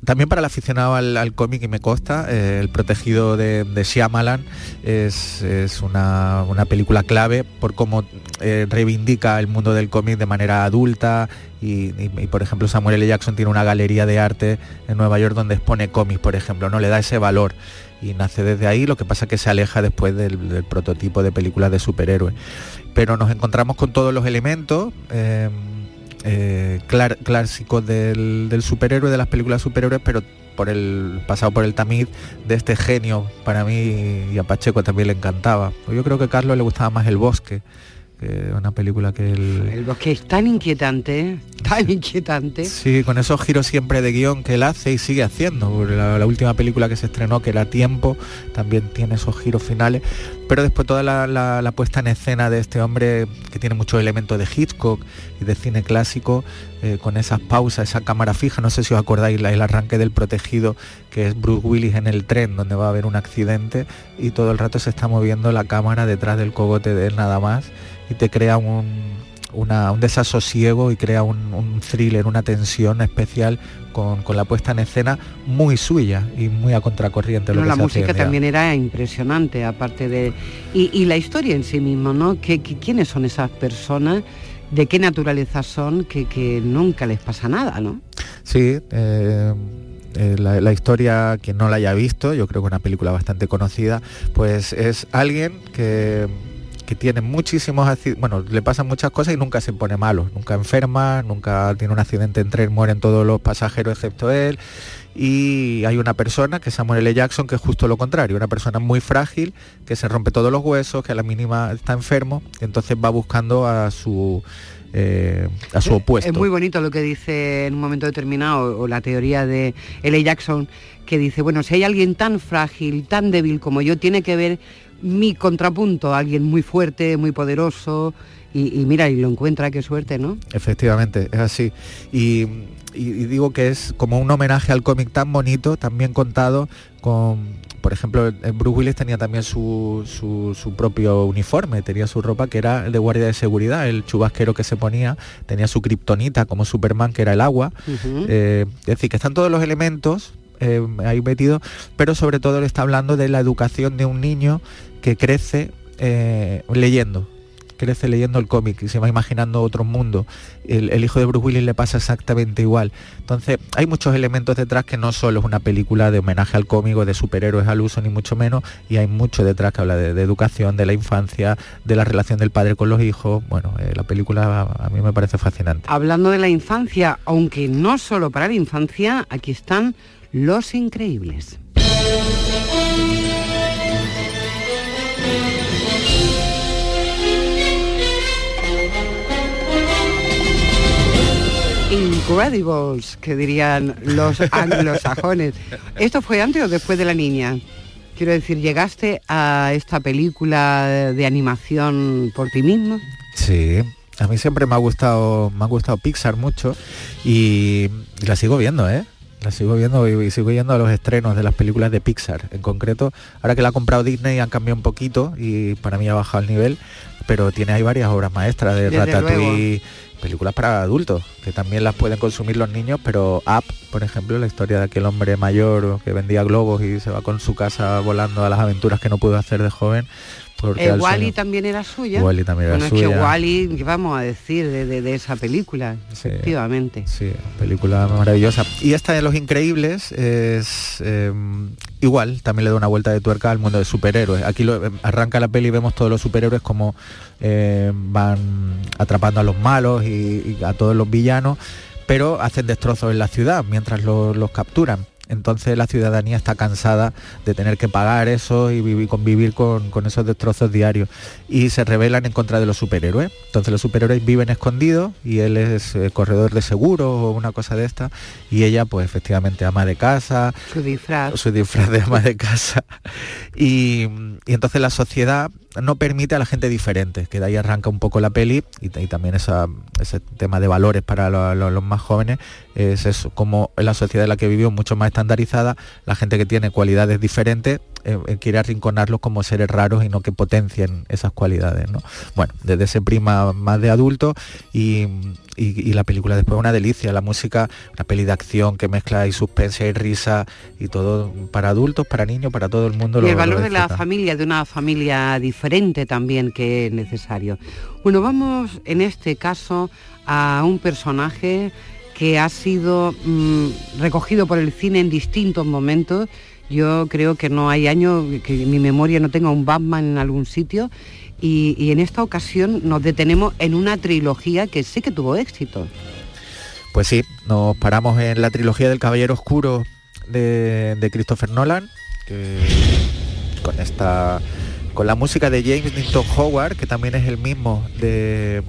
también para el aficionado al, cómic, y me consta, eh, El protegido de, de Shyamalan es, es una, película clave por cómo eh, reivindica el mundo del cómic de manera adulta y, por ejemplo Samuel L. Jackson tiene una galería de arte en Nueva York donde expone cómics, por ejemplo, no le da ese valor y nace desde ahí, lo que pasa que se aleja después del, del prototipo de películas de superhéroes. Pero nos encontramos con todos los elementos. eh, eh, clar- clásicos del, superhéroe, de las películas superhéroes, pero por el pasado por el tamiz de este genio para mí y a Pacheco también le encantaba. Yo creo que a Carlos le gustaba más El Bosque, que una película que él... El bosque es tan inquietante, tan inquietante. Sí, con esos giros siempre de guion que él hace y sigue haciendo. La, la última película que se estrenó, que era Tiempo, también tiene esos giros finales. Pero después toda la, la- la puesta en escena de este hombre, que tiene muchos elementos de Hitchcock y de cine clásico, eh, con esas pausas, esa cámara fija. No sé si os acordáis la- el arranque del protegido, que es Bruce Willis en el tren, donde va a haber un accidente y todo el rato se está moviendo la cámara detrás del cogote de él nada más y te crea un, una- un desasosiego y crea un, un thriller, una tensión especial con, con la puesta en escena muy suya y muy a contracorriente. lo No, que la se música también era impresionante, aparte de... Y, y la historia en sí misma, ¿no? ¿Qué, qué- quiénes son esas personas? ¿De qué naturaleza son? Que, que nunca les pasa nada, ¿no? Sí, eh, eh, la, la historia, quien no la haya visto, yo creo que una película bastante conocida, pues es alguien que, que tiene muchísimos bueno, le pasan muchas cosas y nunca se pone malo, nunca enferma, nunca tiene un accidente en tren, mueren todos los pasajeros excepto él. Y hay una persona, que es Samuel L. Jackson, que es justo lo contrario, una persona muy frágil, que se rompe todos los huesos, que a la mínima está enfermo, y entonces va buscando a su, eh, a su opuesto. Es muy bonito lo que dice en un momento determinado, o la teoría de L. Jackson, que dice, bueno, si hay alguien tan frágil, tan débil como yo, tiene que ver mi contrapunto, alguien muy fuerte, muy poderoso, y, y mira, y lo encuentra, qué suerte, ¿no? Efectivamente, es así. Y, y- y digo que es como un homenaje al cómic tan bonito, tan bien contado, con, por ejemplo, Bruce Willis tenía también su, su- su propio uniforme, tenía su ropa que era el de guardia de seguridad, el chubasquero que se ponía, tenía su kriptonita como Superman, que era el agua. Eh, es decir, que están todos los elementos eh, ahí metido, pero sobre todo le está hablando de la educación de un niño que crece eh, leyendo, crece leyendo el cómic y se va imaginando otro mundo. El, el, hijo de Bruce Willis le pasa exactamente igual. Entonces, hay muchos elementos detrás que no solo es una película de homenaje al cómic o de superhéroes al uso, ni mucho menos, y hay mucho detrás que habla de, educación, de la infancia, de la relación del padre con los hijos. Bueno, eh, la película a mí me parece fascinante. Hablando de la infancia, aunque no solo para la infancia, aquí están Los Increíbles. Incredibles, que dirían los anglosajones. ¿Esto fue antes o después de la niña? Quiero decir, ¿llegaste a esta película de animación por ti mismo? Sí, a mí siempre me ha gustado, me ha gustado Pixar mucho y, y la sigo viendo, ¿eh? La sigo viendo y, y, sigo yendo a los estrenos de las películas de Pixar. En concreto, ahora que la ha comprado Disney han cambiado un poquito y para mí ha bajado el nivel, pero tiene ahí varias obras maestras de Desde Ratatouille, luego. Películas para adultos, que también las pueden consumir los niños, pero Up, por ejemplo, la historia de aquel hombre mayor que vendía globos y se va con su casa volando a las aventuras que no pudo hacer de joven. Porque Eh, al Wally también era suya. Wall-E también era bueno, es suya. que Wally, ¿qué vamos a decir de, de- de esa película? Efectivamente. Sí, película maravillosa. Y esta de Los Increíbles es eh, igual, también le da una vuelta de tuerca al mundo de superhéroes. Aquí lo- eh, arranca la peli y vemos todos los superhéroes como eh, van atrapando a los malos y, y a todos los villanos, pero hacen destrozos en la ciudad mientras lo- los capturan. Entonces la ciudadanía está cansada de tener que pagar eso y vivir, convivir con, con esos destrozos diarios. Y se rebelan en contra de los superhéroes. Entonces los superhéroes viven escondidos y él es eh, corredor de seguros o una cosa de esta. Y ella pues efectivamente ama de casa, Su disfraz. su disfraz de ama de casa. Y, y entonces la sociedad no permite a la gente diferente, que de ahí arranca un poco la peli y, y también esa- ese tema de valores para lo- lo- los más jóvenes, es eso, como en la sociedad en la que vivió mucho más estandarizada, la gente que tiene cualidades diferentes eh, eh, quiere arrinconarlos como seres raros y no que potencien esas cualidades. ¿no? Bueno, desde ese prima más de adulto y, y- y la película después una delicia, la música, una peli de acción que mezcla y suspense y risa y todo para adultos, para niños, para todo el mundo. Y el lo valor de la familia, de una familia diferente también que es necesario. Bueno, vamos en este caso a un personaje que ha sido mm, recogido por el cine en distintos momentos. Yo creo que no hay año que mi memoria no tenga un Batman en algún sitio. Y, en esta ocasión nos detenemos en una trilogía que sí que tuvo éxito. Pues sí, nos paramos en la trilogía del Caballero Oscuro de, Christopher Nolan, con esta con la música de James Newton Howard, que también es el mismo de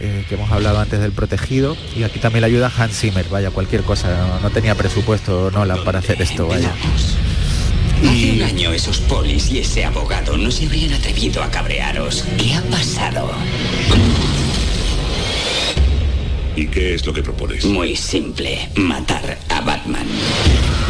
eh, que hemos hablado antes del protegido, y aquí también le ayuda Hans Zimmer, vaya, cualquier cosa, no, no tenía presupuesto Nolan para hacer esto, vaya. Hace un año esos polis y ese abogado no se habrían atrevido a cabrearos. ¿Qué ha pasado? ¿Y qué es lo que propones? Muy simple, matar a Batman.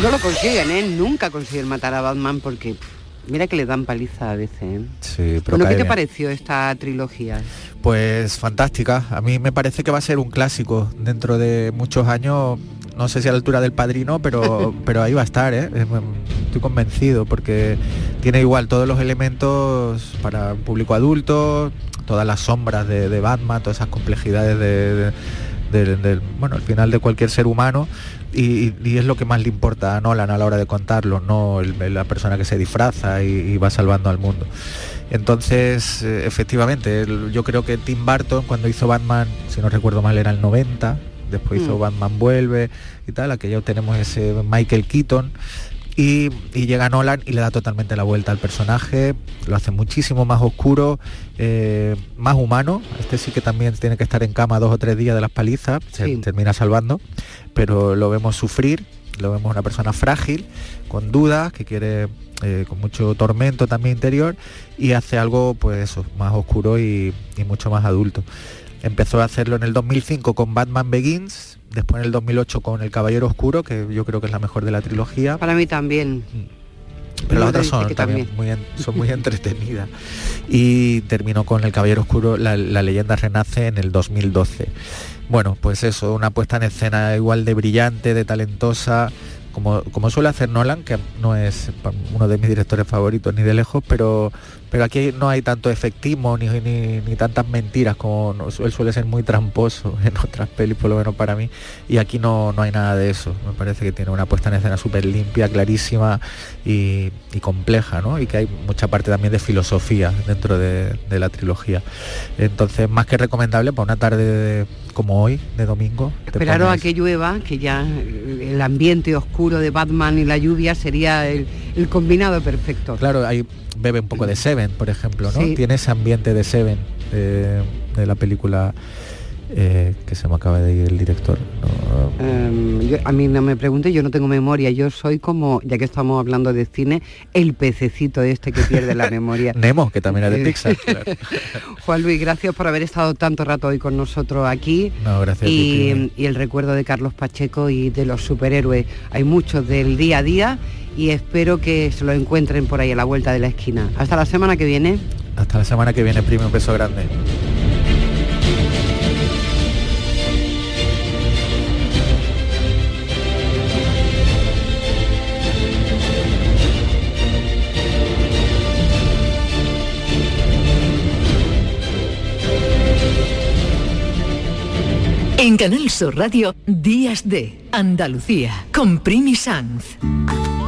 No lo consiguen, ¿eh? Nunca consiguen matar a Batman porque pff, mira que le dan paliza a veces. ¿eh? Sí, pero Bueno, ¿qué te pareció esta trilogía? Pues fantástica. A mí me parece que va a ser un clásico dentro de muchos años. No sé si a la altura del padrino, pero, pero ahí va a estar, ¿eh? Eh, Estoy convencido porque tiene igual todos los elementos para un público adulto, todas las sombras de, de Batman, todas esas complejidades de, de- del- del- bueno, al final de cualquier ser humano y, y es lo que más le importa a Nolan a la hora de contarlo, no el- la persona que se disfraza y, y va salvando al mundo. Entonces, eh, efectivamente, el- yo creo que Tim Burton cuando hizo Batman, si no recuerdo mal, era el 90, después hizo Mm. Batman Vuelve y tal, aquí ya tenemos ese Michael Keaton. Y, y llega Nolan y le da totalmente la vuelta al personaje, lo hace muchísimo más oscuro, eh, más humano. Este sí que también tiene que estar en cama dos o tres días de las palizas, se termina salvando, pero lo vemos sufrir, lo vemos una persona frágil, con dudas, que quiere, eh, con mucho tormento también interior, y hace algo pues eso, más oscuro y, y mucho más adulto. Empezó a hacerlo en el 2005 con Batman Begins, después en el 2008 con El Caballero Oscuro, que yo creo que es la mejor de la trilogía. Para mí también. Pero No, las otras son también, también. muy son muy entretenidas. Y terminó con El Caballero Oscuro, la, la leyenda renace en el 2012. Bueno, pues eso, una puesta en escena igual de brillante, de talentosa, como, como suele hacer Nolan, que no es uno de mis directores favoritos ni de lejos, pero pero aquí no hay tanto efectismo ni, ni, tantas mentiras como él suele ser muy tramposo en otras pelis, por lo menos para mí, y aquí no, no hay nada de eso. Me parece que tiene una puesta en escena súper limpia, clarísima y, compleja, ¿no? Y que hay mucha parte también de filosofía dentro de, la trilogía. Entonces, más que recomendable para una tarde como hoy, de domingo. Esperaros a que llueva, que ya el ambiente oscuro de Batman y la lluvia sería el, el combinado perfecto. Claro, hay bebe un poco de Seven, por ejemplo, ¿no? Tiene ese ambiente de Seven, de, la película eh, que se me acaba de ir el director. Em, a mí no me pregunte, yo no tengo memoria, yo soy como, ya que estamos hablando de cine, el pececito este que pierde la memoria. Nemo, que también es de Pixar. Juan Luis, gracias por haber estado tanto rato hoy con nosotros aquí. No, gracias. Y, y el recuerdo de Carlos Pacheco y de los superhéroes. Hay muchos del día a día y espero que se lo encuentren por ahí a la vuelta de la esquina. Hasta la semana que viene. Hasta la semana que viene, primo, un beso grande. En Canal Sur Radio, Días de Andalucía, con Primi Sanz.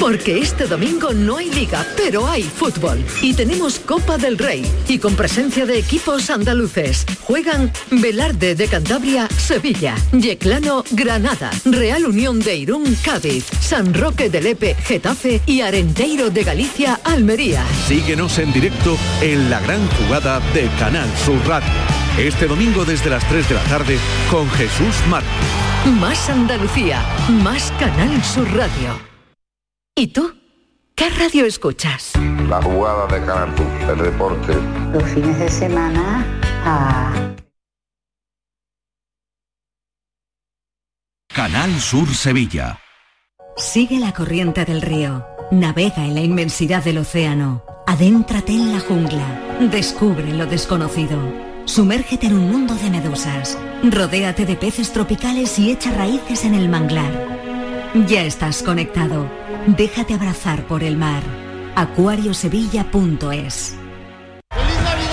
porque este domingo no hay liga, pero hay fútbol. Y tenemos Copa del Rey. Y con presencia de equipos andaluces. Juegan Velarde de Cantabria, Sevilla. Yeclano, Granada. Real Unión de Irún, Cádiz. San Roque de Lepe, Getafe. Y Arenteiro de Galicia, Almería. Síguenos en directo en la gran jugada de Canal Sur Radio. Este domingo desde las 3 de la tarde con Jesús Marcos. Más Andalucía, más Canal Sur Radio. ¿Y tú? ¿Qué radio escuchas? La jugada de Canal el deporte. Los fines de semana a... Canal Sur Sevilla. Sigue la corriente del río. Navega en la inmensidad del océano. Adéntrate en la jungla. Descubre lo desconocido. Sumérgete en un mundo de medusas. Rodéate de peces tropicales y echa raíces en el manglar. Ya estás conectado. Déjate abrazar por el mar. acuariosevilla.es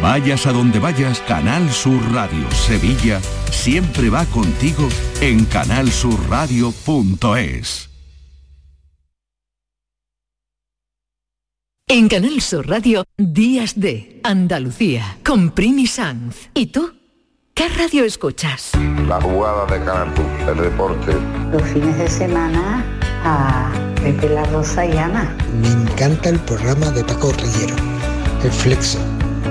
Vayas a donde vayas, Canal Sur Radio Sevilla siempre va contigo en canalsurradio.es. En Canal Sur Radio, Días de Andalucía, con Primi Sanz. ¿Y tú? ¿Qué radio escuchas? La jugada de Canal el deporte. Los fines de semana a Pepe La Rosa y Ana. Me encanta el programa de Paco Rillero, El Flexo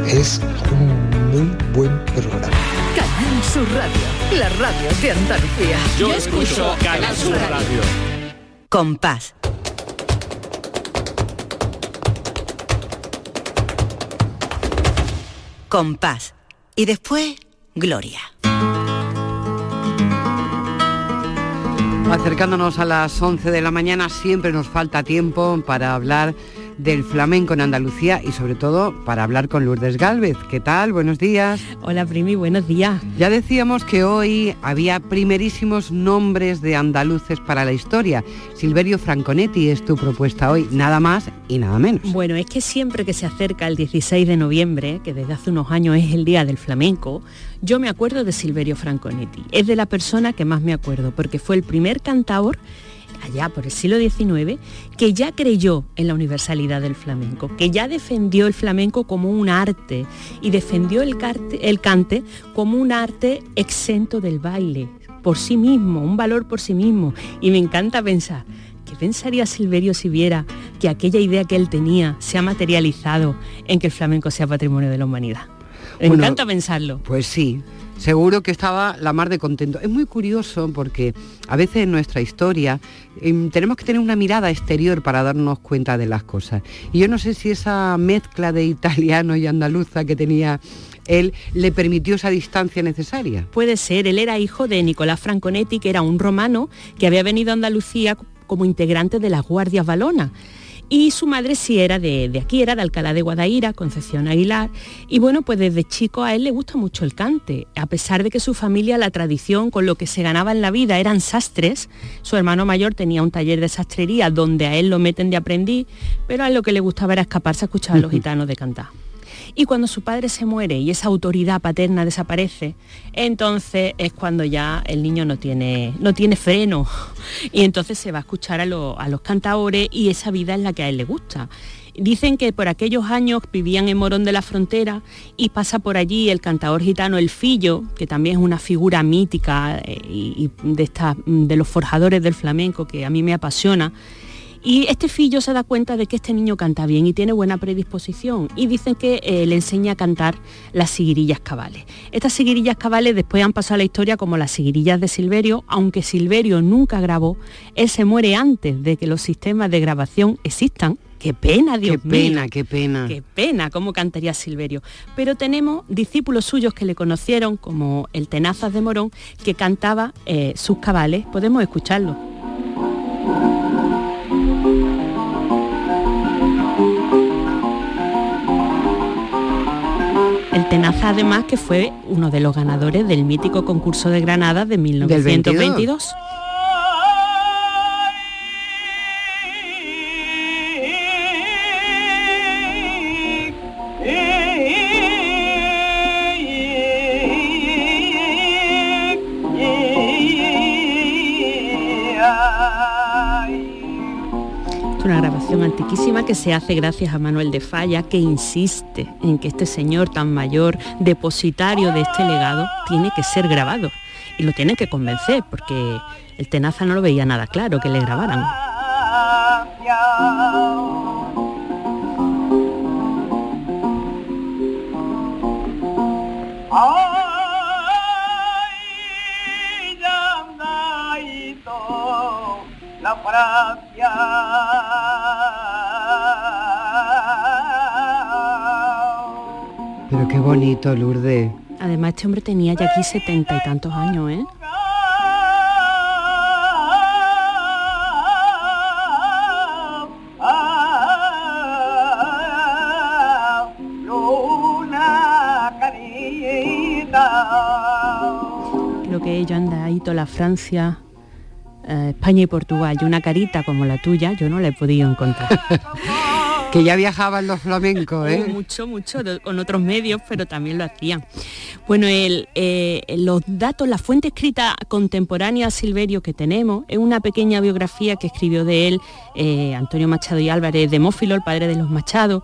es un muy buen programa. Canal Sur Radio, la radio de Andalucía. Yo, escucho Canal Sur Radio. Compás. Compás. Y después, Gloria. Acercándonos a las 11 de la mañana, siempre nos falta tiempo para hablar del flamenco en Andalucía y sobre todo para hablar con Lourdes Galvez. ¿Qué tal? Buenos días. Hola Primi, buenos días. Ya decíamos que hoy había primerísimos nombres de andaluces para la historia. Silverio Franconetti es tu propuesta hoy, nada más y nada menos. Bueno, es que siempre que se acerca el 16 de noviembre, que desde hace unos años es el Día del Flamenco, yo me acuerdo de Silverio Franconetti. Es de la persona que más me acuerdo porque fue el primer cantador allá por el siglo XIX, que ya creyó en la universalidad del flamenco, que ya defendió el flamenco como un arte y defendió el, el cante como un arte exento del baile, por sí mismo, un valor por sí mismo. Y me encanta pensar, ¿qué pensaría Silverio si viera que aquella idea que él tenía se ha materializado en que el flamenco sea patrimonio de la humanidad? Me encanta pensarlo. Pues sí, seguro que estaba la mar de contento. Es muy curioso porque a veces en nuestra historia em, tenemos que tener una mirada exterior para darnos cuenta de las cosas. Y yo no sé si esa mezcla de italiano y andaluza que tenía él le permitió esa distancia necesaria. Puede ser, él era hijo de Nicolás Franconetti, que era un romano que había venido a Andalucía como integrante de las guardias balonas y su madre sí era de, aquí, era de Alcalá de Guadaira, Concepción Aguilar, y bueno, pues desde chico a él le gusta mucho el cante, a pesar de que su familia, la tradición con lo que se ganaba en la vida eran sastres, su hermano mayor tenía un taller de sastrería donde a él lo meten de aprendiz, pero a él lo que le gustaba era escaparse a escuchar a los gitanos de cantar. Y cuando su padre se muere y esa autoridad paterna desaparece, entonces es cuando ya el niño no tiene, no tiene freno. Y entonces se va a escuchar a, los cantaores y esa vida es la que a él le gusta. Dicen que por aquellos años vivían en Morón de la Frontera y pasa por allí el cantador gitano El Fillo, que también es una figura mítica eh, de, de los forjadores del flamenco que a mí me apasiona y este fillo se da cuenta de que este niño canta bien y tiene buena predisposición y dicen que eh, le enseña a cantar las siguirillas cabales. Estas siguirillas cabales después han pasado a la historia como las siguirillas de Silverio, aunque Silverio nunca grabó, él se muere antes de que los sistemas de grabación existan Qué pena, Dios qué pena, qué pena. Qué pena, cómo cantaría Silverio. Pero tenemos discípulos suyos que le conocieron, como el Tenazas de Morón, que cantaba eh, sus cabales. Podemos escucharlo. El Tenaza además que fue uno de los ganadores del mítico concurso de Granada de 1922. Una grabación antiquísima que se hace gracias a Manuel de Falla, que insiste en que este señor tan mayor, depositario de este legado, tiene que ser grabado. Y lo tiene que convencer, porque el Tenaza no lo veía nada claro que le grabaran. Pero qué bonito, Lourdes. Además, este hombre tenía ya aquí setenta y tantos años, ¿eh? Creo que ella anda ahí toda la Francia eh, España y Portugal y una carita como la tuya, yo no la he podido encontrar. que ya viajaban los flamencos, ¿eh? mucho, mucho, con otros medios, pero también lo hacían. Bueno, el, eh, los datos, la fuente escrita contemporánea a Silverio que tenemos es una pequeña biografía que escribió de él eh, Antonio Machado y Álvarez de Mófilo, el padre de los Machados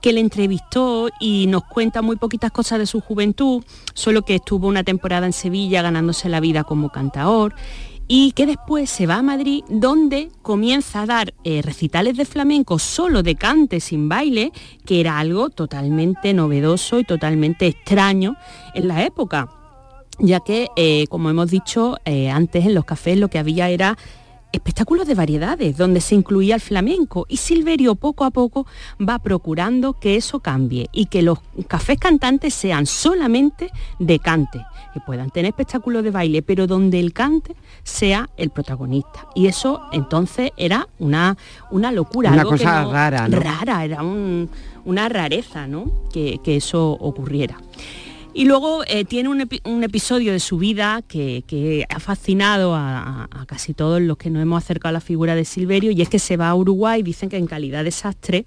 que le entrevistó y nos cuenta muy poquitas cosas de su juventud, solo que estuvo una temporada en Sevilla ganándose la vida como cantaor y que después se va a Madrid donde comienza a dar eh, recitales de flamenco solo de cante sin baile, que era algo totalmente novedoso y totalmente extraño en la época ya que, eh, como hemos dicho eh, antes, en los cafés lo que había era espectáculos de variedades, donde se incluía el flamenco y Silverio poco a poco va procurando que eso cambie y que los cafés cantantes sean solamente de cante, que puedan tener espectáculos de baile, pero donde el cante sea el protagonista. Y eso entonces era una, una locura. Una cosa rara, Rara, era una rareza, ¿no? que eso ocurriera. Y luego eh, tiene un, episodio de su vida que, ha fascinado a, casi todos los que nos hemos acercado a la figura de Silverio y es que se va a Uruguay, dicen que en calidad de sastre,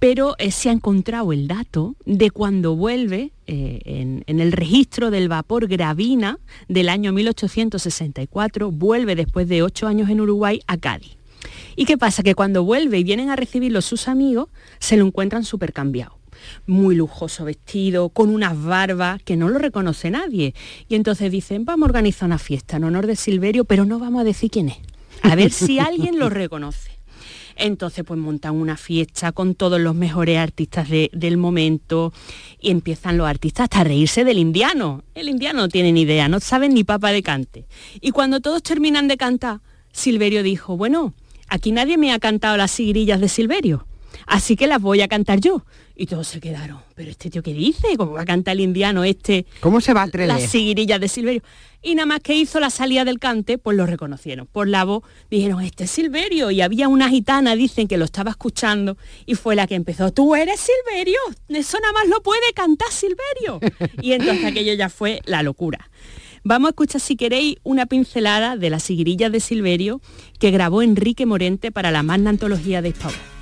pero eh, se ha encontrado el dato de cuando vuelve eh, en, en, el registro del vapor Gravina del año 1864, vuelve después de ocho años en Uruguay a Cádiz. ¿Y qué pasa? Que cuando vuelve y vienen a recibirlo sus amigos, se lo encuentran súper cambiado muy lujoso vestido, con unas barbas que no lo reconoce nadie. Y entonces dicen, vamos a organizar una fiesta en honor de Silverio, pero no vamos a decir quién es. A ver si alguien lo reconoce. Entonces pues montan una fiesta con todos los mejores artistas de, del momento y empiezan los artistas hasta a reírse del indiano. El indiano no tiene ni idea, no saben ni papa de cante. Y cuando todos terminan de cantar, Silverio dijo, bueno, aquí nadie me ha cantado las sigrillas de Silverio, así que las voy a cantar yo. Y todos se quedaron, pero este tío qué dice, ¿cómo va a cantar el indiano este? ¿Cómo se va a atrever? Las sigrillas de Silverio. Y nada más que hizo la salida del cante, pues lo reconocieron. Por la voz dijeron, este es Silverio. Y había una gitana, dicen, que lo estaba escuchando y fue la que empezó, tú eres Silverio, eso nada más lo puede cantar Silverio. y entonces aquello ya fue la locura. Vamos a escuchar, si queréis, una pincelada de las sigrillas de Silverio que grabó Enrique Morente para la magna antología de Hispavoz.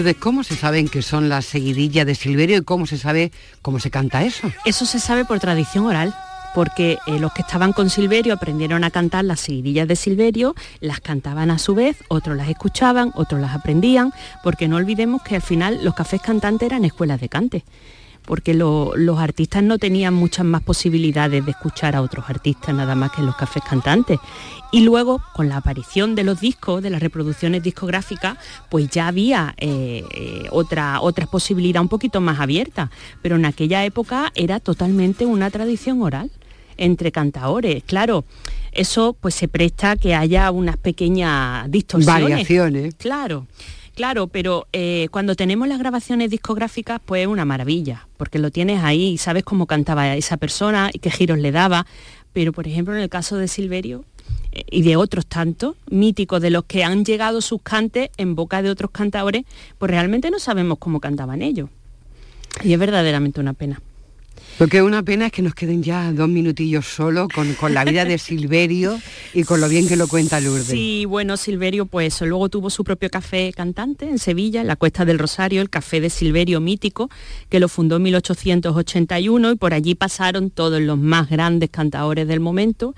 Lourdes, ¿cómo se saben que son las seguidillas de Silverio y cómo se sabe cómo se canta eso? Eso se sabe por tradición oral porque eh, los que estaban con Silverio aprendieron a cantar las seguidillas de Silverio, las cantaban a su vez, otros las escuchaban, otros las aprendían, porque no olvidemos que al final los cafés cantantes eran escuelas de cante porque lo, los artistas no tenían muchas más posibilidades de escuchar a otros artistas nada más que en los cafés cantantes. Y luego, con la aparición de los discos, de las reproducciones discográficas, pues ya había eh, eh, otra, otra posibilidad un poquito más abierta. Pero en aquella época era totalmente una tradición oral entre cantaores. Claro, eso pues se presta a que haya unas pequeñas distorsiones. Variaciones. Claro. Claro, pero eh, cuando tenemos las grabaciones discográficas, pues es una maravilla, porque lo tienes ahí y sabes cómo cantaba esa persona y qué giros le daba. Pero, por ejemplo, en el caso de Silverio eh, y de otros tantos míticos de los que han llegado sus cantes en boca de otros cantadores, pues realmente no sabemos cómo cantaban ellos. Y es verdaderamente una pena. Lo que es una pena es que nos queden ya dos minutillos solo con, con, la vida de Silverio y con lo bien que lo cuenta Lourdes. Sí, bueno, Silverio pues luego tuvo su propio café cantante en Sevilla, en la Cuesta del Rosario, el café de Silverio mítico, que lo fundó en 1881 y por allí pasaron todos los más grandes cantadores del momento.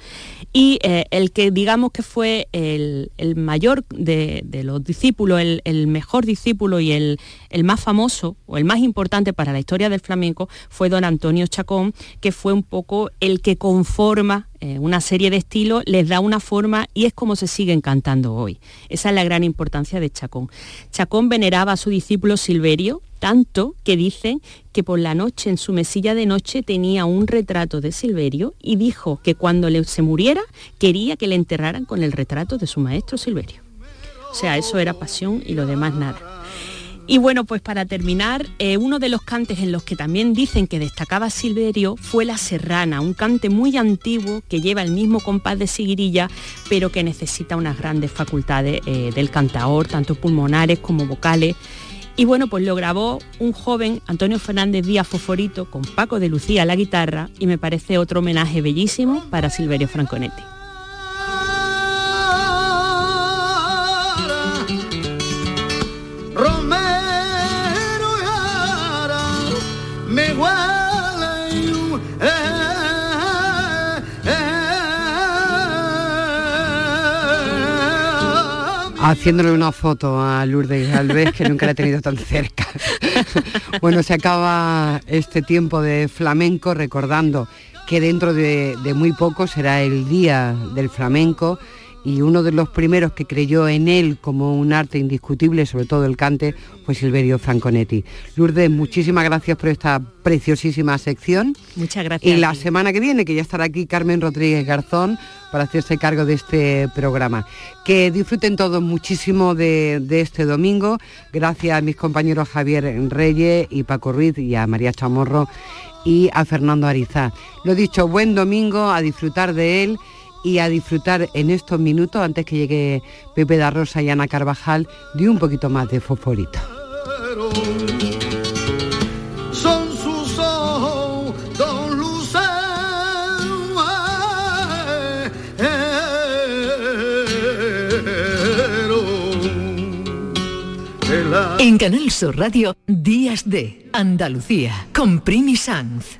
Y eh, el que digamos que fue el, el mayor de, de, los discípulos, el, el mejor discípulo y el, el más famoso o el más importante para la historia del flamenco fue don Antonio Chacón, que fue un poco el que conforma eh, una serie de estilos, les da una forma y es como se siguen cantando hoy. Esa es la gran importancia de Chacón. Chacón veneraba a su discípulo Silverio, tanto que dicen que por la noche en su mesilla de noche tenía un retrato de Silverio y dijo que cuando se muriera quería que le enterraran con el retrato de su maestro Silverio. O sea, eso era pasión y lo demás nada. Y bueno, pues para terminar, eh, uno de los cantes en los que también dicen que destacaba Silverio fue la serrana, un cante muy antiguo que lleva el mismo compás de siguirilla, pero que necesita unas grandes facultades eh, del cantaor, tanto pulmonares como vocales. Y bueno, pues lo grabó un joven, Antonio Fernández Díaz Foforito, con Paco de Lucía a la guitarra, y me parece otro homenaje bellísimo para Silverio Franconetti. Haciéndole una foto a Lourdes Galvez, que nunca la he tenido tan cerca. bueno, se acaba este tiempo de flamenco recordando que dentro de, de muy poco será el Día del Flamenco y uno de los primeros que creyó en él como un arte indiscutible, sobre todo el cante, fue Silverio Franconetti. Lourdes, muchísimas gracias por esta preciosísima sección. Muchas gracias. Y la semana que viene, que ya estará aquí Carmen Rodríguez Garzón para hacerse cargo de este programa. Que disfruten todos muchísimo de, de este domingo. Gracias a mis compañeros Javier Reyes y Paco Ruiz y a María Chamorro y a Fernando Arizá. Lo dicho, buen domingo, a disfrutar de él y a disfrutar en estos minutos, antes que llegue Pepe da Rosa y Ana Carvajal, de un poquito más de fosforito. Son sus ojos, don En Canal Sur Radio, Días de Andalucía, con Primi Sanz.